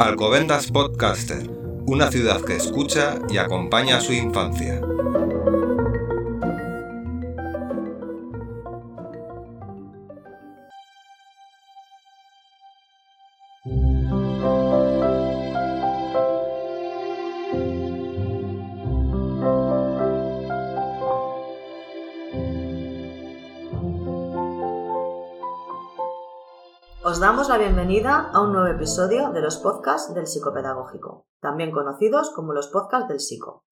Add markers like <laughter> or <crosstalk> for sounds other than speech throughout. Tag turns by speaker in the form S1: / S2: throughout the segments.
S1: Alcobendas Podcaster, una ciudad que escucha y acompaña a su infancia.
S2: Os damos la bienvenida a un nuevo episodio de los podcasts del psicopedagógico, también conocidos como los podcasts del psico.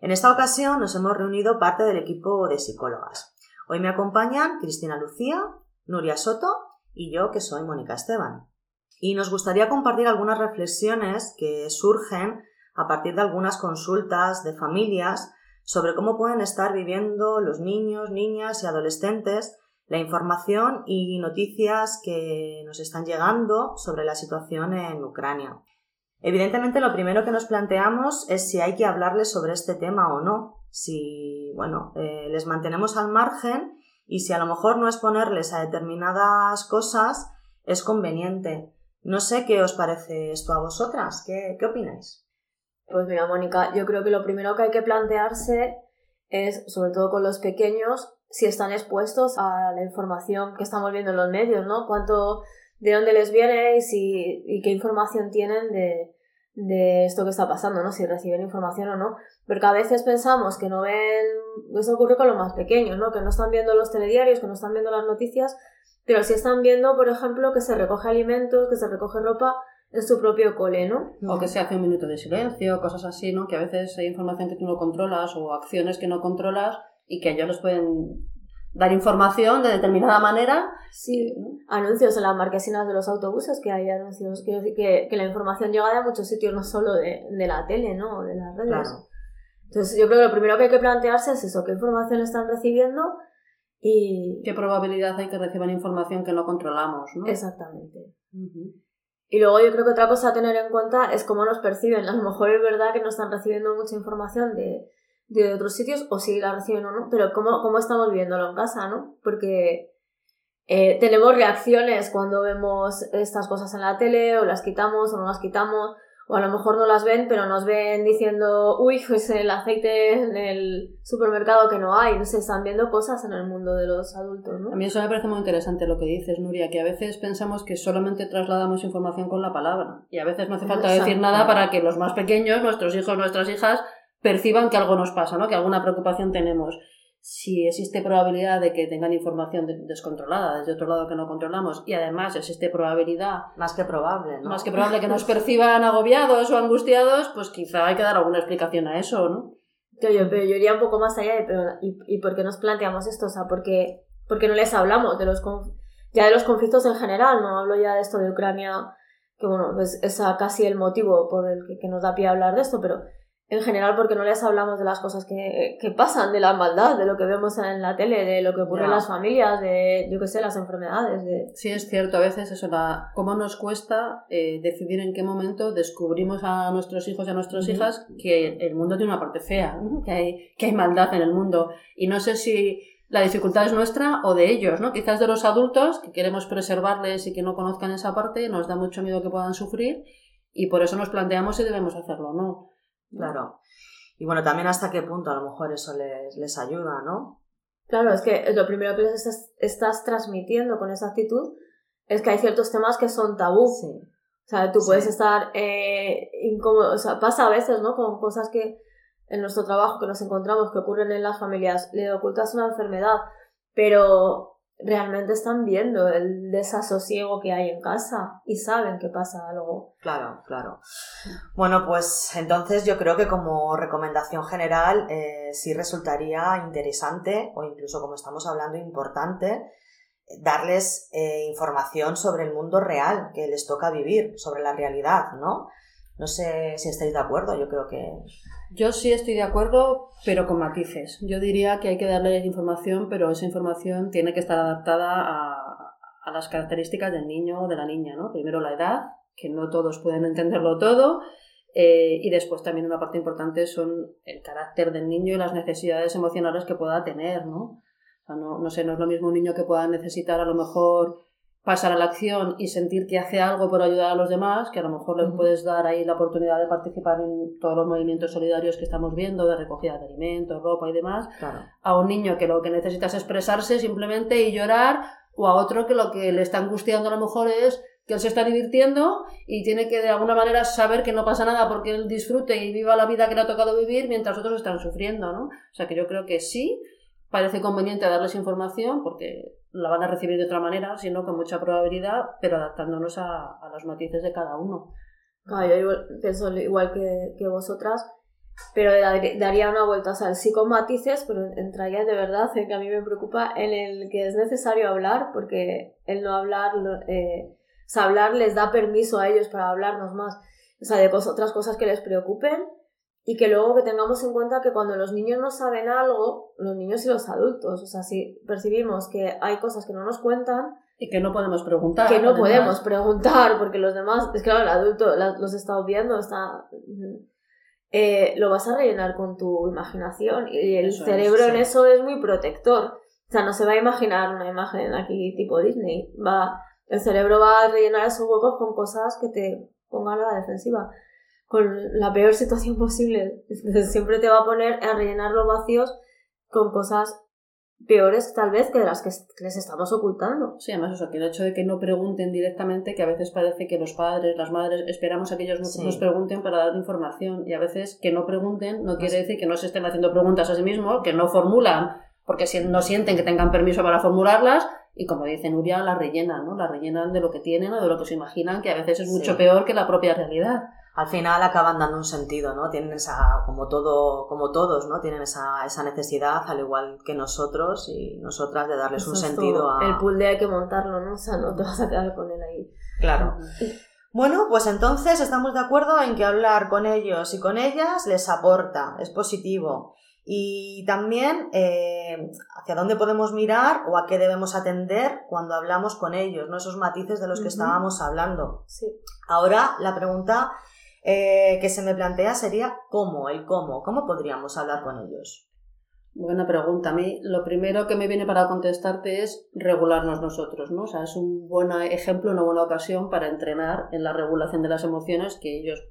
S2: En esta ocasión nos hemos reunido parte del equipo de psicólogas. Hoy me acompañan Cristina Lucía, Nuria Soto y yo que soy Mónica Esteban. Y nos gustaría compartir algunas reflexiones que surgen a partir de algunas consultas de familias sobre cómo pueden estar viviendo los niños, niñas y adolescentes la información y noticias que nos están llegando sobre la situación en Ucrania. Evidentemente, lo primero que nos planteamos es si hay que hablarles sobre este tema o no, si, bueno, eh, les mantenemos al margen y si a lo mejor no exponerles a determinadas cosas es conveniente. No sé qué os parece esto a vosotras, ¿qué, qué opináis?
S3: Pues mira, Mónica, yo creo que lo primero que hay que plantearse es, sobre todo con los pequeños, si están expuestos a la información que estamos viendo en los medios, ¿no? Cuánto, de dónde les viene y, y qué información tienen de, de esto que está pasando, ¿no? Si reciben información o no. Porque a veces pensamos que no ven, eso ocurre con los más pequeños, ¿no? Que no están viendo los telediarios, que no están viendo las noticias, pero sí están viendo, por ejemplo, que se recoge alimentos, que se recoge ropa en su propio cole, ¿no?
S4: O que se hace un minuto de silencio, cosas así, ¿no? Que a veces hay información que tú no controlas o acciones que no controlas y que ellos les pueden dar información de determinada manera.
S3: Sí, anuncios en las marquesinas de los autobuses, que hay anuncios, quiero decir que, que la información llega de muchos sitios, no solo de, de la tele, ¿no? De las redes.
S2: Claro.
S3: Entonces yo creo que lo primero que hay que plantearse es eso, qué información están recibiendo y...
S4: ¿Qué probabilidad hay que reciban información que no controlamos, no?
S3: Exactamente. Y luego yo creo que otra cosa a tener en cuenta es cómo nos perciben. A lo mejor es verdad que no están recibiendo mucha información de, de otros sitios, o si la reciben o no, pero cómo, cómo estamos viéndolo en casa, ¿no? Porque eh, tenemos reacciones cuando vemos estas cosas en la tele, o las quitamos o no las quitamos, o a lo mejor no las ven, pero nos ven diciendo, uy, pues el aceite en el supermercado que no hay, no sé, están viendo cosas en el mundo de los adultos, ¿no?
S4: A mí eso me parece muy interesante lo que dices, Nuria, que a veces pensamos que solamente trasladamos información con la palabra, y a veces no hace falta
S2: Exacto.
S4: decir nada para que los más pequeños, nuestros hijos, nuestras hijas, perciban que algo nos pasa, ¿no? Que alguna preocupación tenemos. Si existe probabilidad de que tengan información de- descontrolada desde otro lado que no controlamos y además existe probabilidad
S2: Más que probable, ¿no?
S4: más que probable que nos perciban agobiados o angustiados, pues quizá hay que dar alguna explicación a eso, ¿no?
S3: Yo, pero yo iría un poco más allá de, pero, ¿y, ¿y por qué nos planteamos esto? O sea, ¿por qué, por qué no les hablamos de los ya de los conflictos en general? No hablo ya de esto de Ucrania, que bueno, pues es casi el motivo por el que, que nos da pie a hablar de esto, pero en general porque no les hablamos de las cosas que, que pasan, de la maldad, de lo que vemos en la tele, de lo que ocurre en las familias, de, yo qué sé, las enfermedades, de...
S4: Sí, es cierto, a veces eso, la, cómo nos cuesta eh, decidir en qué momento descubrimos a nuestros hijos y a nuestras hijas que el mundo tiene una parte fea, ¿no? que, hay, que hay maldad en el mundo. Y no sé si la dificultad es nuestra o de ellos, ¿no? Quizás de los adultos, que queremos preservarles y que no conozcan esa parte, nos da mucho miedo que puedan sufrir y por eso nos planteamos si debemos hacerlo o no.
S2: Claro. Y bueno, también hasta qué punto a lo mejor eso les, les ayuda, ¿no?
S3: Claro, es que lo primero que les estás, estás transmitiendo con esa actitud es que hay ciertos temas que son tabú.
S2: Sí.
S3: O sea, tú
S2: Sí.
S3: puedes estar eh, incómodo, o sea, pasa a veces, ¿no? Con cosas que en nuestro trabajo que nos encontramos que ocurren en las familias, le ocultas una enfermedad, pero realmente están viendo el desasosiego que hay en casa y saben que pasa algo.
S2: Claro, claro. Bueno, pues entonces yo creo que como recomendación general eh, sí resultaría interesante o incluso como estamos hablando importante darles eh, información sobre el mundo real que les toca vivir, sobre la realidad, ¿no? No sé si estáis de acuerdo, yo creo que...
S4: Yo sí estoy de acuerdo, pero con matices. Yo diría que hay que darles información, pero esa información tiene que estar adaptada a, a las características del niño o de la niña, ¿no? Primero la edad, que no todos pueden entenderlo todo, eh, y después también una parte importante son el carácter del niño y las necesidades emocionales que pueda tener, ¿no? No, no sé, no es lo mismo un niño que pueda necesitar a lo mejor pasar a la acción y sentir que hace algo por ayudar a los demás, que a lo mejor les puedes dar ahí la oportunidad de participar en todos los movimientos solidarios que estamos viendo, de recogida de alimentos, ropa y demás, a un niño que lo que necesita es expresarse simplemente y llorar, o a otro que lo que le está angustiando a lo mejor es que él se está divirtiendo y tiene que de alguna manera saber que no pasa nada porque él disfrute y viva la vida que le ha tocado vivir mientras otros están sufriendo, ¿no? O sea que yo creo que sí, parece conveniente darles información porque la van a recibir de otra manera, sino con mucha probabilidad, pero adaptándonos a, los matices de cada uno.
S3: yo pienso igual que, vosotras, pero daría una vuelta, o sea, sí con matices, pero entraría de verdad en que a mí me preocupa en el que es necesario hablar, porque el no hablar, eh, o sea, hablar les da permiso a ellos para hablarnos más, o sea, de otras cosas que les preocupen y que luego que tengamos en cuenta que cuando los niños no saben algo, los niños y los adultos, o sea, si percibimos que hay cosas que no nos cuentan,
S4: y que no podemos preguntar.
S3: Que no podemos preguntar, porque los demás, es que claro, el adulto los está viendo, está... Eh, lo vas a rellenar con tu imaginación y el cerebro en eso es muy protector. O sea, no se va a imaginar una imagen aquí tipo Disney. Va, el cerebro va a rellenar esos huecos con cosas que te pongan a la defensiva con la peor situación posible. <laughs> Siempre te va a poner a rellenar los vacíos con cosas peores tal vez que de las que les estamos ocultando.
S4: Sí, además eso, que el hecho de que no pregunten directamente, que a veces parece que los padres, las madres, esperamos a que ellos nos, pregunten para dar información y a veces que no pregunten no quiere decir que no se estén haciendo preguntas a sí mismos, que no formulan porque no sienten que tengan permiso para formularlas y como dice Nuria, las rellenan, ¿no? Las rellenan de lo que tienen o de lo que se imaginan, que a veces es mucho peor que la propia realidad
S2: al final acaban dando un sentido, ¿no? Tienen esa, como todo, como todos, ¿no? Tienen esa, esa necesidad, al igual que nosotros y nosotras, de darles un sentido a.
S3: El pool de hay que montarlo, ¿no? O sea, no te vas a quedar con él ahí.
S2: Claro. Bueno, pues entonces estamos de acuerdo en que hablar con ellos y con ellas les aporta, es positivo. Y también eh, hacia dónde podemos mirar o a qué debemos atender cuando hablamos con ellos, ¿no? Esos matices de los que estábamos hablando.
S3: Sí.
S2: Ahora la pregunta eh, que se me plantea sería cómo, el cómo, cómo podríamos hablar con ellos.
S4: Buena pregunta. A mí lo primero que me viene para contestarte es regularnos nosotros, ¿no? O sea, es un buen ejemplo, una buena ocasión para entrenar en la regulación de las emociones, que ellos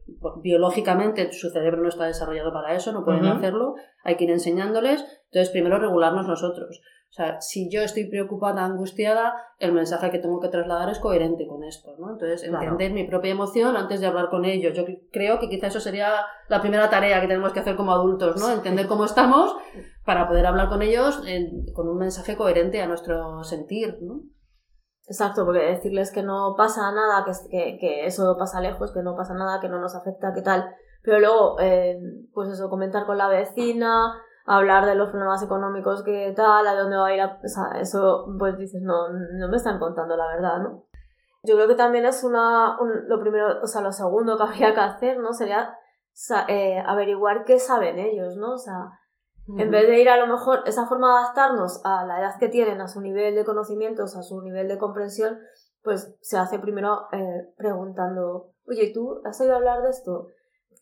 S4: biológicamente su cerebro no está desarrollado para eso, no pueden hacerlo, hay que ir enseñándoles. Entonces, primero regularnos nosotros. O sea, si yo estoy preocupada, angustiada, el mensaje que tengo que trasladar es coherente con esto, ¿no? Entonces, entender mi propia emoción antes de hablar con ellos. Yo creo que quizá eso sería la primera tarea que tenemos que hacer como adultos, ¿no? Entender cómo estamos para poder hablar con ellos con un mensaje coherente a nuestro sentir, ¿no?
S3: Exacto, porque decirles que no pasa nada, que, que, eso pasa lejos, que no pasa nada, que no nos afecta, que tal. Pero luego, eh, pues eso, comentar con la vecina, hablar de los problemas económicos que tal, a dónde va a ir, o sea, eso pues dices, no, no me están contando la verdad, ¿no? Yo creo que también es una, lo primero, o sea, lo segundo que <laughs> habría que hacer, ¿no? Sería eh, averiguar qué saben ellos, ¿no? O sea, en vez de ir a lo mejor esa forma de adaptarnos a la edad que tienen, a su nivel de conocimientos, a su nivel de comprensión, pues se hace primero eh, preguntando, oye, ¿tú has oído hablar de esto?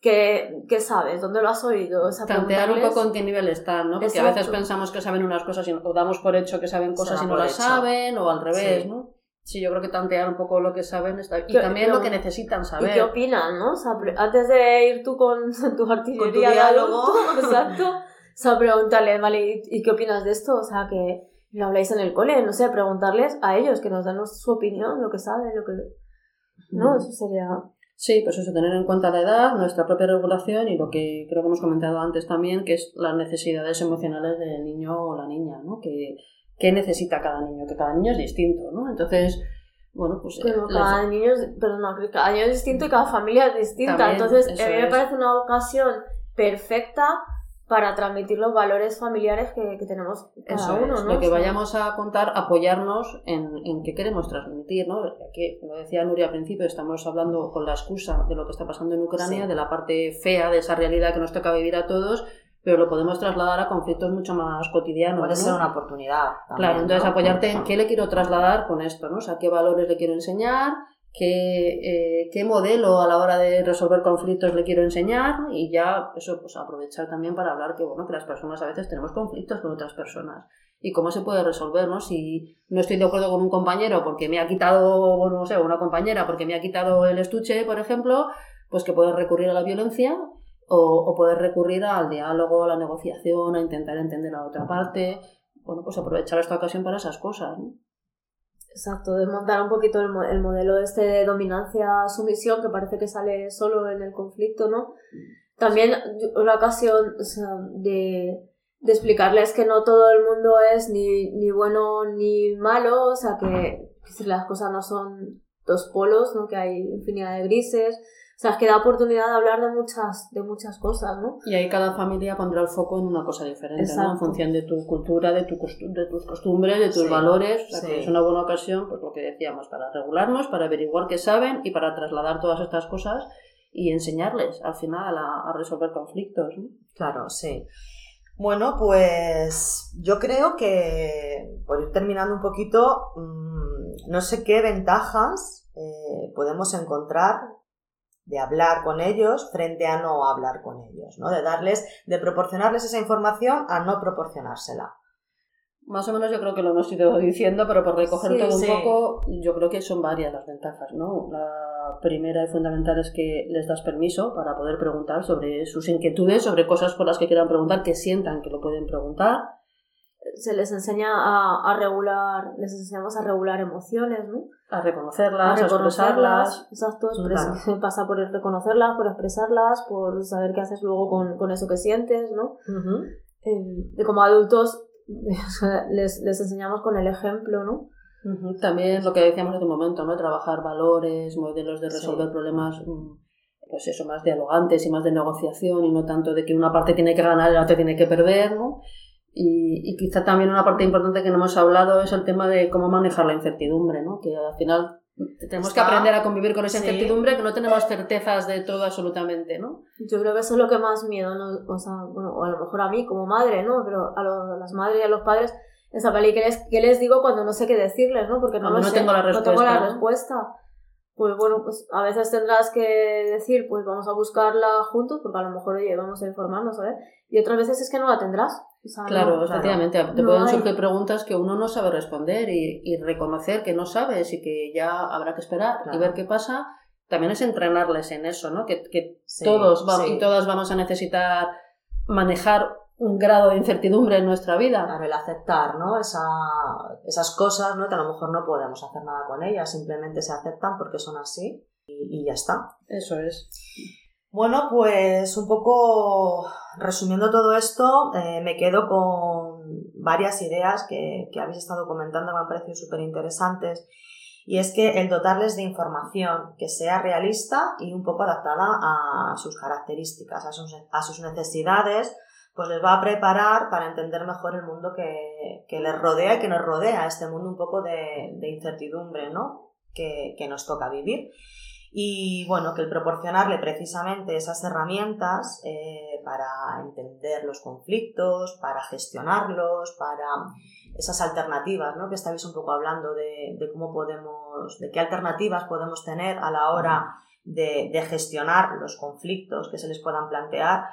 S3: ¿Qué, sabes? ¿Dónde lo has oído?
S4: O Tantear un poco en qué nivel están, ¿no? Porque a veces pensamos que saben unas cosas y, o damos por hecho que saben cosas y no las saben, o al revés, ¿no? Sí, yo creo que tantear un poco lo que saben está... y también lo que necesitan saber.
S3: ¿Y qué opinan, no? O sea, antes de ir tú con <laughs> tu artillería de diálogo, <laughs> exacto, o sea, preguntarle, vale, ¿y qué opinas de esto? O sea, que lo habláis en el cole, no sé, preguntarles a ellos, que nos dan su opinión, lo que saben, lo que... ¿No? Eso sería...
S4: Sí, pues eso, tener en cuenta la edad, nuestra propia regulación y lo que creo que hemos comentado antes también, que es las necesidades emocionales del niño o la niña, ¿no? Que, ¿Qué necesita cada niño? Que cada niño es distinto, ¿no? Entonces, bueno, pues...
S3: Pero cada niño es, cada niño es distinto y cada familia es distinta. Entonces, a mí me parece una ocasión perfecta para transmitir los valores familiares que, que tenemos cada uno, ¿no?
S4: Lo que vayamos a contar, apoyarnos en, en qué queremos transmitir, ¿no? Aquí, como decía Nuria al principio, estamos hablando con la excusa de lo que está pasando en Ucrania, de la parte fea de esa realidad que nos toca vivir a todos, pero lo podemos trasladar a conflictos mucho más cotidianos.
S2: Puede ser una oportunidad.
S4: claro, entonces apoyarte en qué le quiero trasladar con esto, ¿no? O sea, qué valores le quiero enseñar, qué, eh, qué modelo a la hora de resolver conflictos le quiero enseñar y ya eso pues aprovechar también para hablar que bueno que las personas a veces tenemos conflictos con otras personas y cómo se puede resolver, ¿no? Si no estoy de acuerdo con un compañero porque me ha quitado, bueno, no sé, una compañera porque me ha quitado el estuche, por ejemplo, pues que puedo recurrir a la violencia o, o poder recurrir al diálogo, a la negociación, a intentar entender a la otra parte. Bueno, pues aprovechar esta ocasión para esas cosas, ¿no?
S3: Exacto, desmontar un poquito el, el modelo este de dominancia-sumisión que parece que sale solo en el conflicto, ¿no? También una ocasión o sea, de, de explicarles que no todo el mundo es ni, ni bueno ni malo, o sea, que, que las cosas no son dos polos, ¿no? Que hay infinidad de grises, sea, que da oportunidad de hablar de muchas, de muchas cosas, ¿no?
S4: Y ahí cada familia pondrá el foco en una cosa diferente, ¿no? En función de tu cultura, de, tu de tus costumbres, de tus
S2: Sí,
S4: valores. O sea,
S2: sí.
S4: que es una buena ocasión, pues lo que decíamos, para regularnos, para averiguar qué saben y para trasladar todas estas cosas y enseñarles al final a, a resolver conflictos. ¿no?
S2: Claro, sí. Bueno, pues yo creo que, por ir terminando un poquito, mm, no sé qué ventajas eh, podemos encontrar de hablar con ellos frente a no hablar con ellos, ¿no? De darles, de proporcionarles esa información a no proporcionársela.
S4: Más o menos yo creo que lo hemos ido diciendo, pero por recoger
S3: Sí,
S4: todo un poco, yo creo que son varias las ventajas, ¿no? La primera y fundamental es que les das permiso para poder preguntar sobre sus inquietudes, sobre cosas por las que quieran preguntar, que sientan que lo pueden preguntar.
S3: Se les enseña a, a regular, les enseñamos a regular emociones, ¿no?
S4: a reconocerlas, a,
S3: reconocerlas,
S4: expresarlas.
S3: exacto,
S2: Claro. <laughs>
S3: pasa por reconocerlas, por expresarlas, por saber qué haces luego con, con eso que sientes, ¿no? Eh, de como adultos <laughs> les, les enseñamos con el ejemplo, ¿no?
S4: También lo que decíamos hace un momento, ¿no? Trabajar valores, modelos de resolver
S2: Sí.
S4: problemas, mm, pues eso, más dialogantes y más de negociación y no tanto de que una parte tiene que ganar y la otra tiene que perder, ¿no? Y, y quizá también una parte importante que no hemos hablado es el tema de cómo manejar la incertidumbre, ¿no? Que al final tenemos que
S2: Está-
S4: aprender a convivir con esa
S2: sí.
S4: incertidumbre, que no tenemos certezas de todo absolutamente, ¿no?
S3: Yo creo que eso es lo que más miedo, ¿no? o, sea, bueno, o a lo mejor a mí como madre, ¿no? Pero a, lo- a las madres y a los padres, esa peli, ¿qué les, qué les digo cuando no sé qué decirles, ¿no? Porque no
S4: Cuando
S3: lo
S4: no
S3: sé,
S4: tengo la
S3: no tengo la
S4: respuesta, ¿no?
S3: respuesta. Pues bueno, pues a veces tendrás que decir, pues vamos a buscarla juntos, porque a lo mejor, oye, vamos a informarnos, ¿sabes? Y otras veces es que no la tendrás. O sea,
S4: Claro,
S3: no-
S4: efectivamente, te
S3: No
S4: pueden
S3: hay-
S4: surgir preguntas que uno no sabe responder y, y reconocer que no sabes y que ya habrá que esperar y
S2: Claro.
S4: ver qué pasa. También es entrenarles en eso, ¿no? Que, que
S2: Sí,
S4: todos vamos,
S2: sí.
S4: y todas vamos a necesitar manejar un grado de incertidumbre en nuestra vida.
S2: Claro, el aceptar, ¿no? Esa, esas cosas, ¿no? Que a lo mejor no podemos hacer nada con ellas, simplemente se aceptan porque son así y, y ya está.
S4: Eso es.
S2: Bueno, pues un poco resumiendo todo esto, eh, me quedo con varias ideas que, que habéis estado comentando me han parecido súper interesantes. Y es que el dotarles de información que sea realista y un poco adaptada a sus características, a sus, a sus necesidades, pues les va a preparar para entender mejor el mundo que, que les rodea y que nos rodea, este mundo un poco de, de incertidumbre, ¿no? Que, que nos toca vivir. Y bueno, que el proporcionarle precisamente esas herramientas eh, para entender los conflictos, para gestionarlos, para esas alternativas, ¿no? Que estáis un poco hablando de, de cómo podemos, de qué alternativas podemos tener a la hora de, de gestionar los conflictos que se les puedan plantear,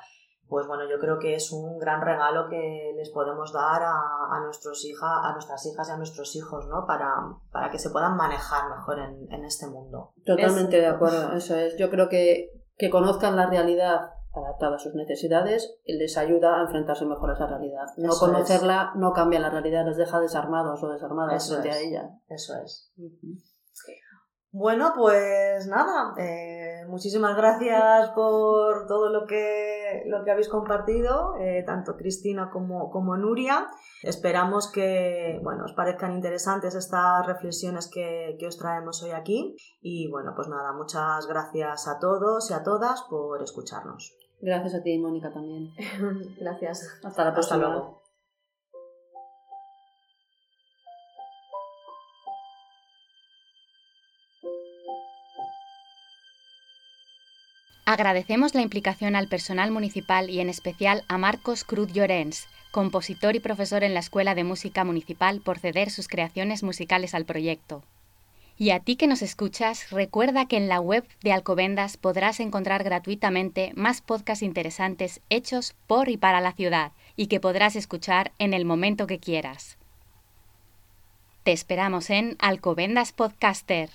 S2: pues bueno, yo creo que es un gran regalo que les podemos dar a, a, nuestros hija, a nuestras hijas y a nuestros hijos, ¿no? Para, para que se puedan manejar mejor en, en este mundo.
S4: Totalmente
S3: Es-
S4: de acuerdo, eso es. Yo creo que que conozcan la realidad adaptada a sus necesidades les ayuda a enfrentarse mejor a esa realidad. No
S2: Eso
S4: conocerla no cambia la realidad, les deja desarmados o desarmadas
S2: Eso
S4: frente
S2: es.
S4: a ella.
S2: Eso es. Bueno, pues nada, eh, muchísimas gracias por todo lo que, lo que habéis compartido, eh, tanto Cristina como, como Nuria. Esperamos que bueno, os parezcan interesantes estas reflexiones que, que os traemos hoy aquí. Y bueno, pues nada, muchas gracias a todos y a todas por escucharnos.
S4: Gracias a ti, Mónica, también. <laughs>
S3: Gracias.
S4: Hasta la
S2: Hasta
S4: próxima.
S2: luego.
S5: Agradecemos la implicación al personal municipal y en especial a Marcos Cruz Llorens, compositor y profesor en la Escuela de Música Municipal, por ceder sus creaciones musicales al proyecto. Y a ti que nos escuchas, recuerda que en la web de Alcobendas podrás encontrar gratuitamente más podcasts interesantes hechos por y para la ciudad y que podrás escuchar en el momento que quieras. Te esperamos en Alcobendas Podcaster.